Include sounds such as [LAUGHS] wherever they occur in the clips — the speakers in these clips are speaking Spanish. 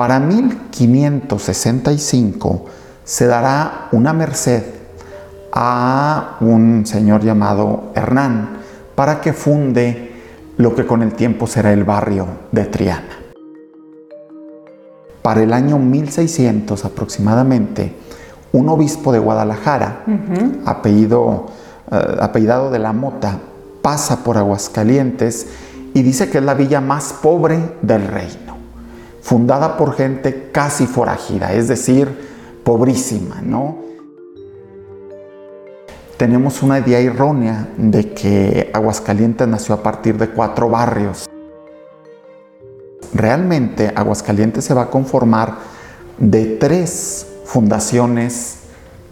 Para 1565 se dará una merced a un señor llamado Hernán para que funde lo que con el tiempo será el barrio de Triana. Para el año 1600 aproximadamente, un obispo de Guadalajara, apellido, eh, apellidado de la Mota, pasa por Aguascalientes y dice que es la villa más pobre del reino, fundada por gente casi forajida, es decir, pobrísima, ¿no? Tenemos una idea errónea de que Aguascalientes nació a partir de cuatro barrios. Realmente Aguascalientes se va a conformar de tres fundaciones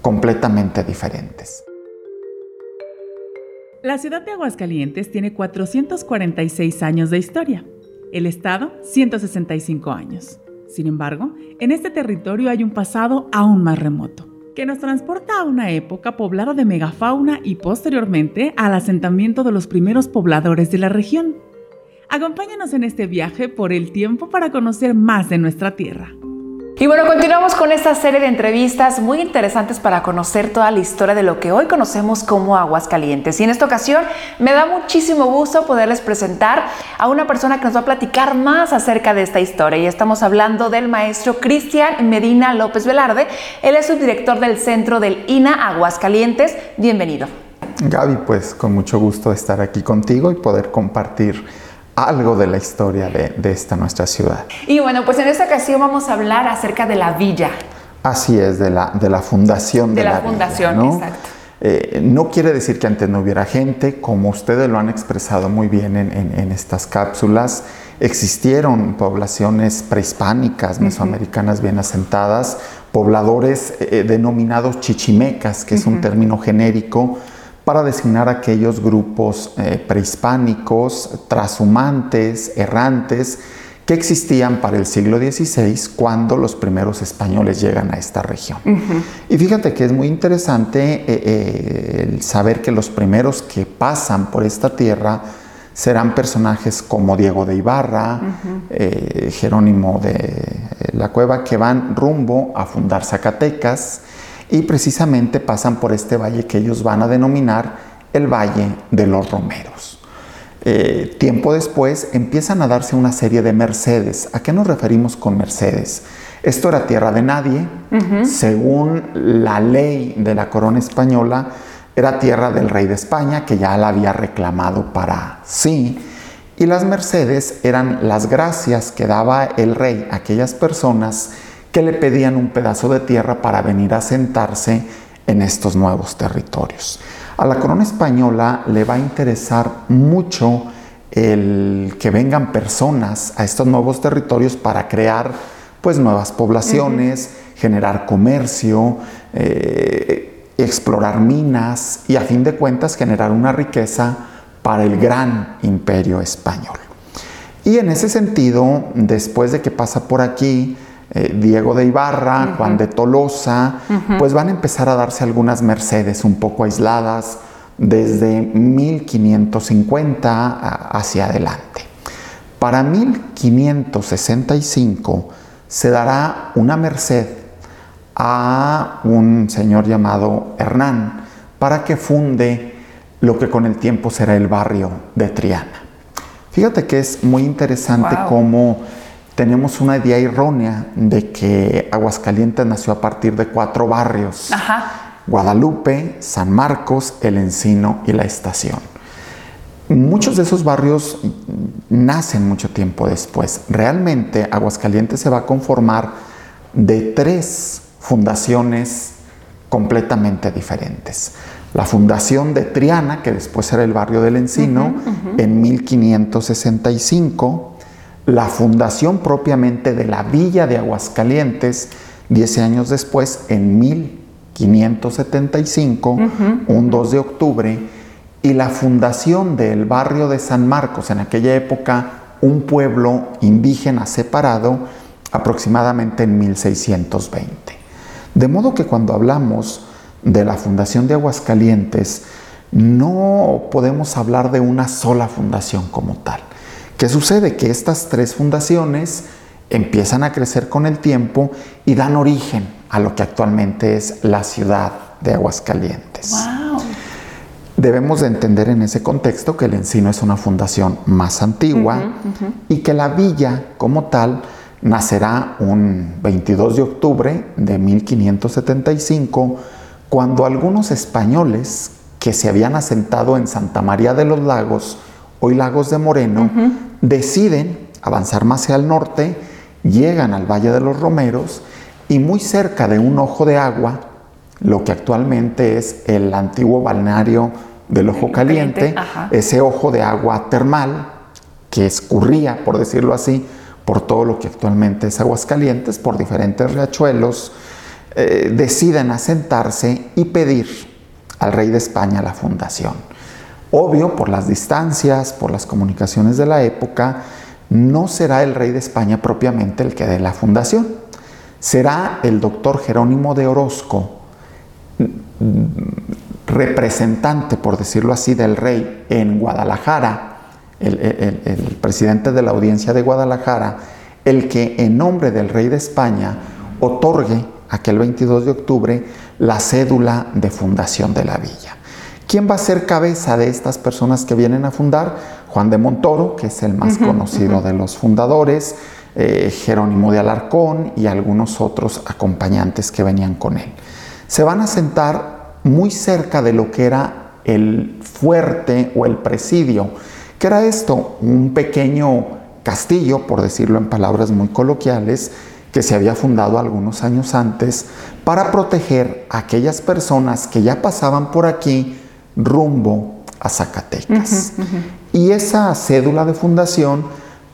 completamente diferentes. La ciudad de Aguascalientes tiene 446 años de historia, el estado 165 años. Sin embargo, en este territorio hay un pasado aún más remoto, que nos transporta a una época poblada de megafauna y posteriormente al asentamiento de los primeros pobladores de la región. Acompáñanos en este viaje por el tiempo para conocer más de nuestra tierra. Y bueno, continuamos con esta serie de entrevistas muy interesantes para conocer toda la historia de lo que hoy conocemos como Aguascalientes. Y en esta ocasión me da muchísimo gusto poderles presentar a una persona que nos va a platicar más acerca de esta historia. Y estamos hablando del maestro Cristian Medina López Velarde. Él es subdirector del centro del INA Aguascalientes. Bienvenido. Gaby, pues con mucho gusto estar aquí contigo y poder compartir algo de la historia de, esta nuestra ciudad. Y bueno, pues en esta ocasión vamos a hablar acerca de la villa. Así es, de la, de la fundación de, la, fundación, ¿no? exacto. Eh, no quiere decir que antes no hubiera gente, como ustedes lo han expresado muy bien en, estas cápsulas, existieron poblaciones prehispánicas, mesoamericanas bien asentadas, pobladores eh, denominados chichimecas, que es un término genérico para designar aquellos grupos eh, prehispánicos, trashumantes, errantes, que existían para el siglo XVI cuando los primeros españoles llegan a esta región. Y fíjate que es muy interesante eh, eh, el saber que los primeros que pasan por esta tierra serán personajes como Diego de Ibarra, Jerónimo de la Cueva, que van rumbo a fundar Zacatecas, y precisamente pasan por este valle que ellos van a denominar el Valle de los Romeros. Eh, tiempo después empiezan a darse una serie de mercedes. ¿A qué nos referimos con mercedes? Esto era tierra de nadie. Según la ley de la corona española, era tierra del rey de España, que ya la había reclamado para sí. Y las mercedes eran las gracias que daba el rey a aquellas personas que le pedían un pedazo de tierra para venir a sentarse en estos nuevos territorios. A la corona española le va a interesar mucho el que vengan personas a estos nuevos territorios para crear pues nuevas poblaciones, generar comercio, eh, explorar minas y a fin de cuentas generar una riqueza para el gran imperio español. Y en ese sentido, después de que pasa por aquí, eh, Diego de Ibarra, Juan de Tolosa, pues van a empezar a darse algunas mercedes un poco aisladas desde 1550 hacia adelante. Para 1565 se dará una merced a un señor llamado Hernán para que funde lo que con el tiempo será el barrio de Triana. Fíjate que es muy interesante cómo tenemos una idea errónea de que Aguascalientes nació a partir de cuatro barrios. Guadalupe, San Marcos, El Encino y La Estación. Muchos de esos barrios nacen mucho tiempo después. Realmente Aguascalientes se va a conformar de tres fundaciones completamente diferentes. La fundación de Triana, que después era el barrio del Encino, en 1565 la fundación propiamente de la villa de Aguascalientes, 10 años después, en 1575, un 2 de octubre, y la fundación del barrio de San Marcos, en aquella época un pueblo indígena separado, aproximadamente en 1620. De modo que cuando hablamos de la fundación de Aguascalientes, no podemos hablar de una sola fundación como tal. ¿Qué sucede? Que estas tres fundaciones empiezan a crecer con el tiempo y dan origen a lo que actualmente es la ciudad de Aguascalientes. Debemos de entender en ese contexto que el encino es una fundación más antigua y que la villa como tal nacerá un 22 de octubre de 1575 cuando algunos españoles que se habían asentado en Santa María de los Lagos, hoy Lagos de Moreno, deciden avanzar más hacia el norte, llegan al Valle de los Romeros y muy cerca de un ojo de agua, lo que actualmente es el antiguo balneario del Ojo Caliente, ese ojo de agua termal que escurría, por decirlo así, por todo lo que actualmente es Aguascalientes, por diferentes riachuelos, eh, deciden asentarse y pedir al rey de España la fundación. Obvio, por las distancias, por las comunicaciones de la época, no será el rey de España propiamente el que dé la fundación. Será el doctor Jerónimo de Orozco, representante, por decirlo así, del rey en Guadalajara, el, presidente de la audiencia de Guadalajara, el que en nombre del rey de España otorgue aquel 22 de octubre la cédula de fundación de la villa. ¿Quién va a ser cabeza de estas personas que vienen a fundar? Juan de Montoro, que es el más conocido de los fundadores, eh, Jerónimo de Alarcón y algunos otros acompañantes que venían con él. Se van a sentar muy cerca de lo que era el fuerte o el presidio. ¿Qué era esto? Un pequeño castillo, por decirlo en palabras muy coloquiales, que se había fundado algunos años antes para proteger a aquellas personas que ya pasaban por aquí rumbo a Zacatecas. Y esa cédula de fundación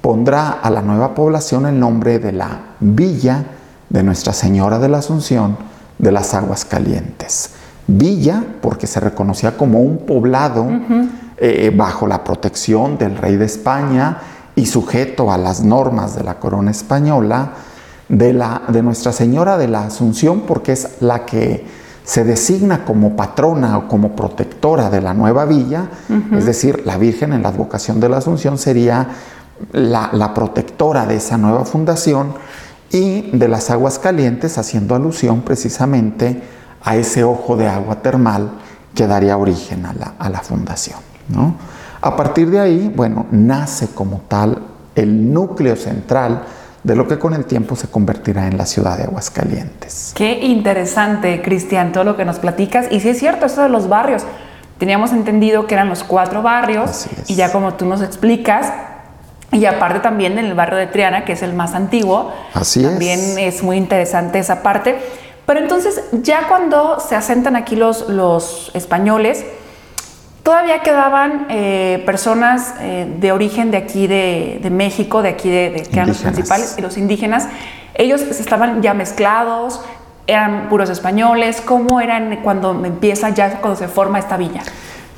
pondrá a la nueva población el nombre de la Villa de Nuestra Señora de la Asunción de las Aguas Calientes. Villa porque se reconocía como un poblado eh, bajo la protección del rey de España y sujeto a las normas de la corona española, de, la, de Nuestra Señora de la Asunción porque es la que se designa como patrona o como protectora de la nueva villa, es decir, la Virgen en la advocación de la Asunción sería la, protectora de esa nueva fundación y de las aguas calientes, haciendo alusión precisamente a ese ojo de agua termal que daría origen a la, a la fundación. ¿no? A partir de ahí, bueno, nace como tal el núcleo central de lo que con el tiempo se convertirá en la ciudad de Aguascalientes. Qué interesante, Cristian, todo lo que nos platicas. Y sí es cierto, esto de los barrios. Teníamos entendido que eran los cuatro barrios y ya como tú nos explicas, y aparte también en el barrio de Triana, que es el más antiguo, Así también es. muy interesante esa parte. Pero entonces ya cuando se asentan aquí los, los españoles, Todavía quedaban eh, personas eh, de origen de aquí de, México, de aquí de, que eran los principales, y los indígenas. Ellos estaban ya mezclados, eran puros españoles. ¿Cómo eran cuando empieza ya, cuando se forma esta villa?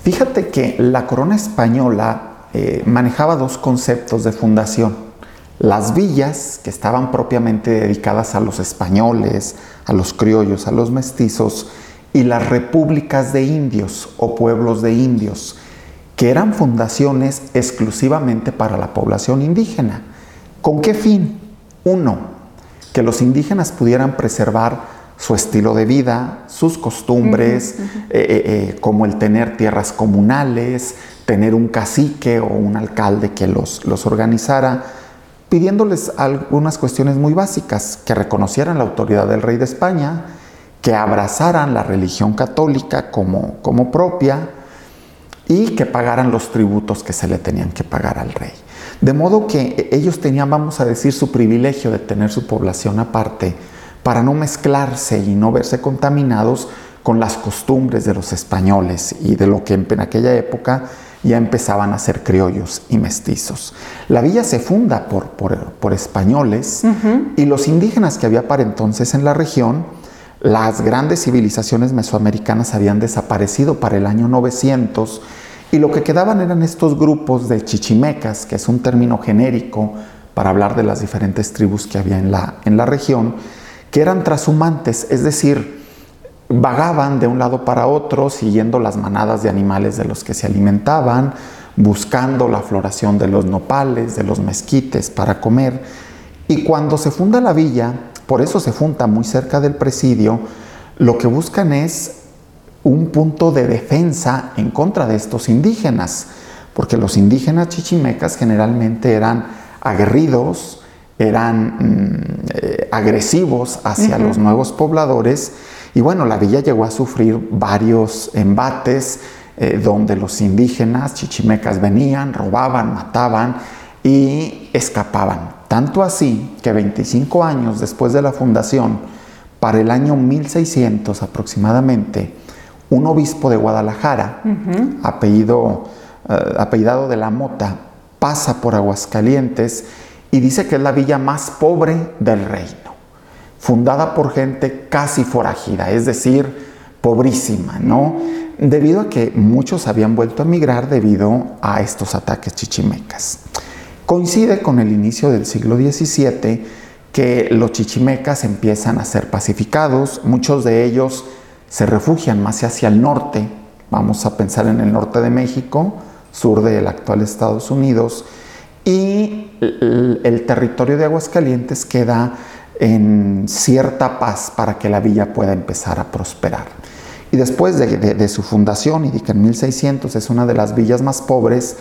Fíjate que la corona española eh, manejaba dos conceptos de fundación. Las villas, que estaban propiamente dedicadas a los españoles, a los criollos, a los mestizos, y las repúblicas de indios o pueblos de indios, que eran fundaciones exclusivamente para la población indígena. ¿Con qué fin? Uno, que los indígenas pudieran preservar su estilo de vida, sus costumbres, eh, eh, eh, como el tener tierras comunales, tener un cacique o un alcalde que los, los organizara, pidiéndoles algunas cuestiones muy básicas, que reconocieran la autoridad del rey de España, que abrazaran la religión católica como, como propia y que pagaran los tributos que se le tenían que pagar al rey. De modo que ellos tenían, vamos a decir, su privilegio de tener su población aparte para no mezclarse y no verse contaminados con las costumbres de los españoles y de lo que en aquella época ya empezaban a ser criollos y mestizos. La villa se funda por, por, españoles y los indígenas que había para entonces en la región las grandes civilizaciones mesoamericanas habían desaparecido para el año 900 y lo que quedaban eran estos grupos de chichimecas, que es un término genérico para hablar de las diferentes tribus que había en la, en la región, que eran trashumantes, es decir, vagaban de un lado para otro siguiendo las manadas de animales de los que se alimentaban, buscando la floración de los nopales, de los mezquites para comer Y cuando se funda la villa, por eso se funda muy cerca del presidio, lo que buscan es un punto de defensa en contra de estos indígenas, porque los indígenas chichimecas generalmente eran aguerridos, eran mm, eh, agresivos hacia los nuevos pobladores. Y bueno, la villa llegó a sufrir varios embates eh, donde los indígenas chichimecas venían, robaban, mataban y escapaban. Tanto así que 25 años después de la fundación, para el año 1600 aproximadamente, un obispo de Guadalajara, apellido, eh, apellidado de la Mota, pasa por Aguascalientes y dice que es la villa más pobre del reino, fundada por gente casi forajida, es decir, pobrísima, ¿no? Debido a que muchos habían vuelto a emigrar debido a estos ataques chichimecas. Coincide con el inicio del siglo XVII que los chichimecas empiezan a ser pacificados, muchos de ellos se refugian más hacia el norte, vamos a pensar en el norte de México, sur del actual Estados Unidos, y el, territorio de Aguascalientes queda en cierta paz para que la villa pueda empezar a prosperar. Y después de, su fundación, y de que en 1600 es una de las villas más pobres,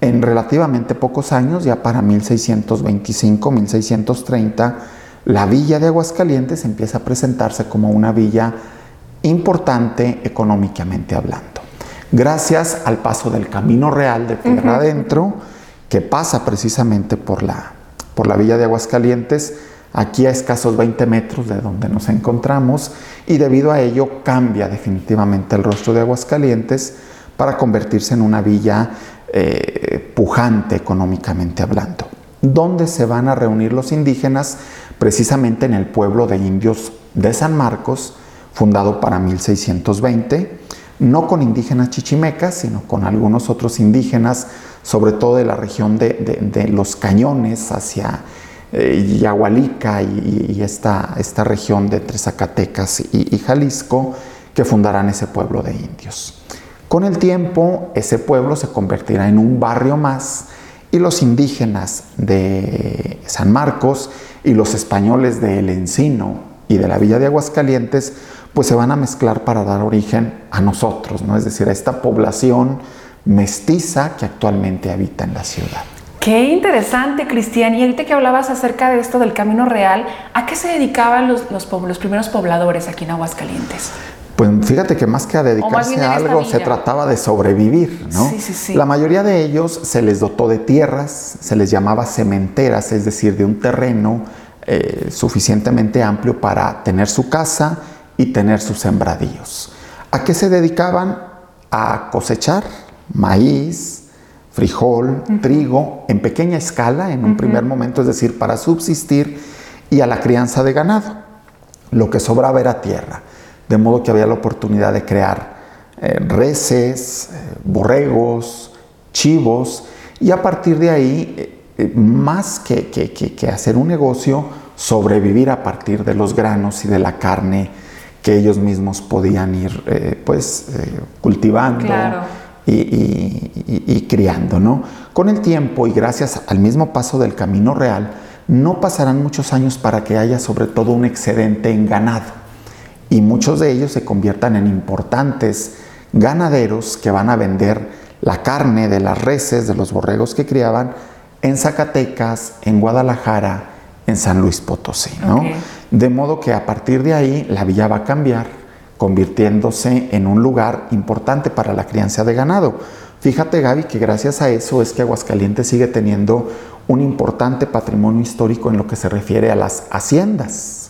en relativamente pocos años, ya para 1625, 1630, la villa de Aguascalientes empieza a presentarse como una villa importante económicamente hablando. Gracias al paso del camino real de tierra adentro, que pasa precisamente por la, por la villa de Aguascalientes, aquí a escasos 20 metros de donde nos encontramos, y debido a ello cambia definitivamente el rostro de Aguascalientes para convertirse en una villa eh, pujante económicamente hablando. ¿Dónde se van a reunir los indígenas? Precisamente en el pueblo de indios de San Marcos, fundado para 1620, no con indígenas chichimecas, sino con algunos otros indígenas, sobre todo de la región de, los cañones hacia eh, Yahualica y, esta, esta, región de entre Zacatecas y, Jalisco, que fundarán ese pueblo de indios. Con el tiempo, ese pueblo se convertirá en un barrio más y los indígenas de San Marcos y los españoles de El Encino y de la villa de Aguascalientes pues se van a mezclar para dar origen a nosotros, ¿no? Es decir, a esta población mestiza que actualmente habita en la ciudad. Qué interesante, Cristian. Y ahorita que hablabas acerca de esto del Camino Real, ¿a qué se dedicaban los, los, primeros pobladores aquí en Aguascalientes? Pues fíjate que más que a dedicarse a algo, se trataba de sobrevivir, ¿no? Sí, sí, sí. La mayoría de ellos se les dotó de tierras, se les llamaba cementeras, es decir, de un terreno eh, suficientemente amplio para tener su casa y tener sus sembradíos. ¿A qué se dedicaban? A cosechar maíz, frijol, trigo en pequeña escala en un primer momento, es decir, para subsistir y a la crianza de ganado. Lo que sobraba era tierra, de modo que había la oportunidad de crear eh, reses, eh, borregos, chivos y a partir de ahí, eh, más que, que hacer un negocio, sobrevivir a partir de los granos y de la carne que ellos mismos podían ir pues cultivando y, criando. ¿no? Con el tiempo y gracias al mismo paso del camino real, no pasarán muchos años para que haya sobre todo un excedente en ganado y muchos de ellos se conviertan en importantes ganaderos que van a vender la carne de las reses, de los borregos que criaban en Zacatecas, en Guadalajara, en San Luis Potosí. ¿no? De modo que a partir de ahí la villa va a cambiar, convirtiéndose en un lugar importante para la crianza de ganado. Fíjate Gaby que gracias a eso es que Aguascalientes sigue teniendo un importante patrimonio histórico en lo que se refiere a las haciendas.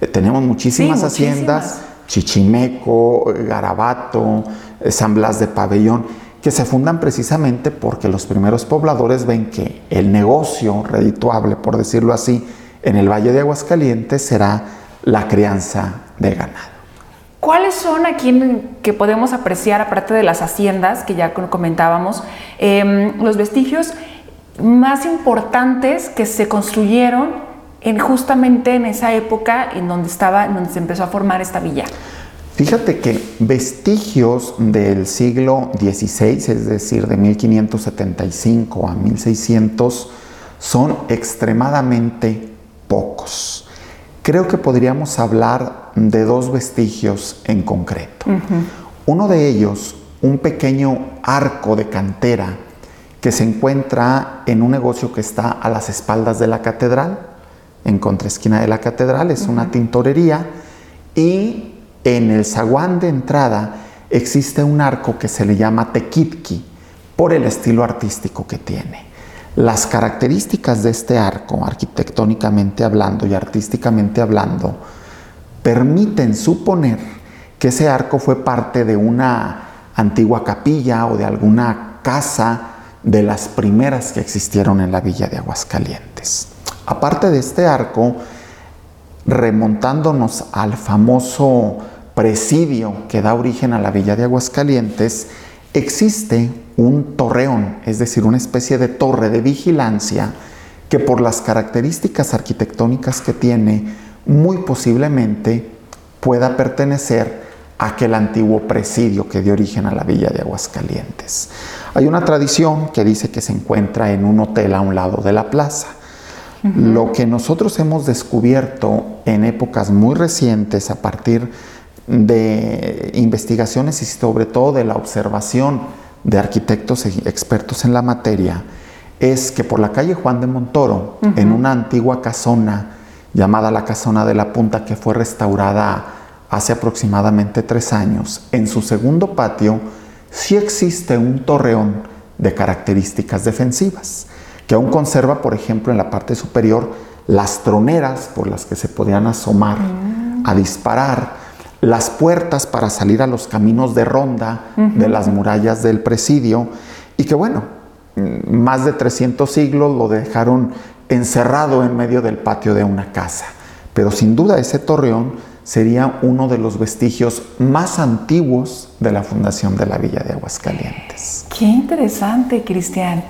Eh, tenemos muchísimas, haciendas, Chichimeco, Garabato, eh, San Blas de Pabellón, que se fundan precisamente porque los primeros pobladores ven que el negocio redituable, por decirlo así, en el Valle de Aguascalientes será la crianza de ganado. ¿Cuáles son aquí que podemos apreciar, aparte de las haciendas que ya comentábamos, em, los vestigios más importantes que se construyeron en justamente en esa época en donde estaba, en donde se empezó a formar esta villa? Fíjate que vestigios del siglo XVI, es decir, de 1575 a 1600, son extremadamente pocos. Creo que podríamos hablar de dos vestigios en concreto. Uno de ellos, un pequeño arco de cantera que se encuentra en un negocio que está a las espaldas de la catedral, en contraesquina de la catedral, es una tintorería, y en el zaguán de entrada existe un arco que se le llama tequitqui, por el estilo artístico que tiene. Las características de este arco, arquitectónicamente hablando y artísticamente hablando, permiten suponer que ese arco fue parte de una antigua capilla o de alguna casa de las primeras que existieron en la villa de Aguascalientes. Aparte de este arco, remontándonos al famoso presidio que da origen a la villa de Aguascalientes, existe un torreón, es decir, una especie de torre de vigilancia que por las características arquitectónicas que tiene, muy posiblemente pueda pertenecer a aquel antiguo presidio que dio origen a la villa de Aguascalientes. Hay una tradición que dice que se encuentra en un hotel a un lado de la plaza. Lo que nosotros hemos descubierto en épocas muy recientes a partir de investigaciones y sobre todo de la observación de arquitectos e expertos en la materia es que por la calle Juan de Montoro, en una antigua casona llamada la Casona de la Punta que fue restaurada hace aproximadamente tres años, en su segundo patio sí existe un torreón de características defensivas, que aún conserva, por ejemplo, en la parte superior las troneras por las que se podían asomar mm. a disparar, las puertas para salir a los caminos de ronda de las murallas del presidio y que bueno, mm, más de 300 siglos lo dejaron encerrado en medio del patio de una casa. Pero sin duda ese torreón sería uno de los vestigios más antiguos de la fundación de la Villa de Aguascalientes. Qué interesante, Cristian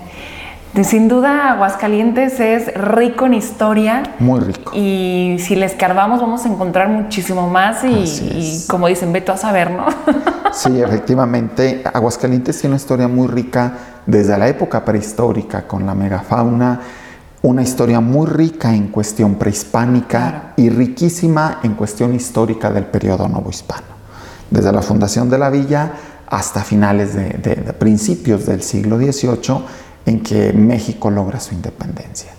sin duda, Aguascalientes es rico en historia. Muy rico. Y si le escarbamos, vamos a encontrar muchísimo más. Y, como dicen, veto a saber, ¿no? [LAUGHS] sí, efectivamente. Aguascalientes tiene una historia muy rica desde la época prehistórica con la megafauna. Una historia muy rica en cuestión prehispánica y riquísima en cuestión histórica del periodo novohispano. Desde la fundación de la villa hasta finales de, de principios del siglo XVIII en que México logra su independencia.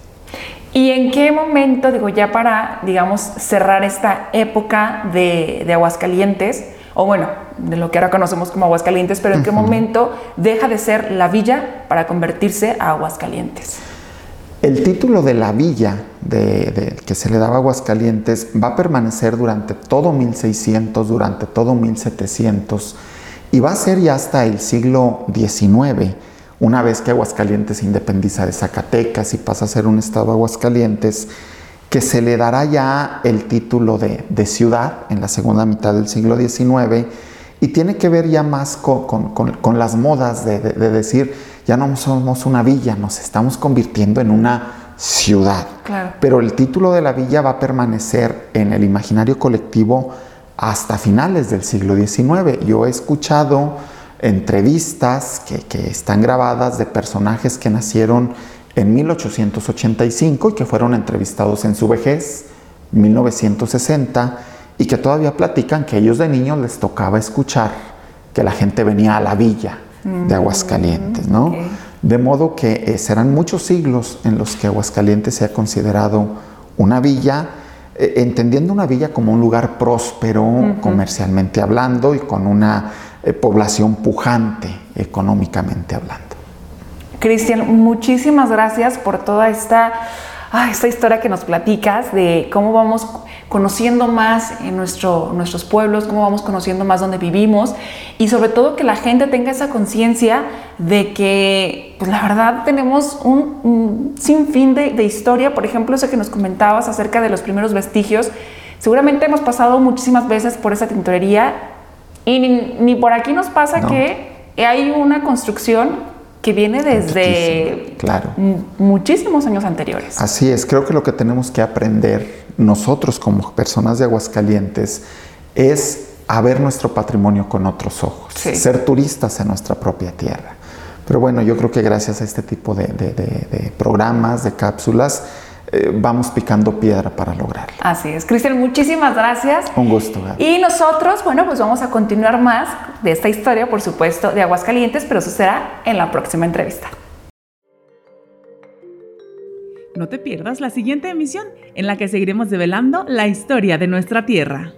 ¿Y en qué momento, digo, ya para, digamos, cerrar esta época de, Aguascalientes, o bueno, de lo que ahora conocemos como Aguascalientes, pero en qué momento deja de ser la villa para convertirse a Aguascalientes? El título de la villa de, que se le daba a Aguascalientes va a permanecer durante todo 1600, durante todo 1700 y va a ser ya hasta el siglo XIX una vez que Aguascalientes se independiza de Zacatecas y pasa a ser un estado Aguascalientes, que se le dará ya el título de, ciudad en la segunda mitad del siglo XIX y tiene que ver ya más con, las modas de, decir, ya no somos una villa, nos estamos convirtiendo en una ciudad. Pero el título de la villa va a permanecer en el imaginario colectivo hasta finales del siglo XIX. Yo he escuchado entrevistas que, están grabadas de personajes que nacieron en 1885 y que fueron entrevistados en su vejez, 1960, y que todavía platican que ellos de niños les tocaba escuchar que la gente venía a la villa de Aguascalientes, ¿no? De modo que eh, serán muchos siglos en los que Aguascalientes se ha considerado una villa, eh, entendiendo una villa como un lugar próspero comercialmente hablando y con una eh, población pujante económicamente hablando. Cristian, muchísimas gracias por toda esta, esta historia que nos platicas de cómo vamos conociendo más en nuestro, nuestros pueblos, cómo vamos conociendo más donde vivimos y sobre todo que la gente tenga esa conciencia de que, pues la verdad, tenemos un, sinfín de, de, historia. Por ejemplo, eso que nos comentabas acerca de los primeros vestigios. Seguramente hemos pasado muchísimas veces por esa tintorería y ni, por aquí nos pasa que hay una construcción que viene desde muchísimos años anteriores. Así es, creo que lo que tenemos que aprender nosotros como personas de Aguascalientes es a ver nuestro patrimonio con otros ojos, ser turistas en nuestra propia tierra. Pero bueno, yo creo que gracias a este tipo de, de programas, de cápsulas, eh, vamos picando piedra para lograrlo. Así es. Cristian, muchísimas gracias. Un gusto. Y nosotros, bueno, pues vamos a continuar más de esta historia, por supuesto, de Aguascalientes, pero eso será en la próxima entrevista. No te pierdas la siguiente emisión en la que seguiremos develando la historia de nuestra tierra.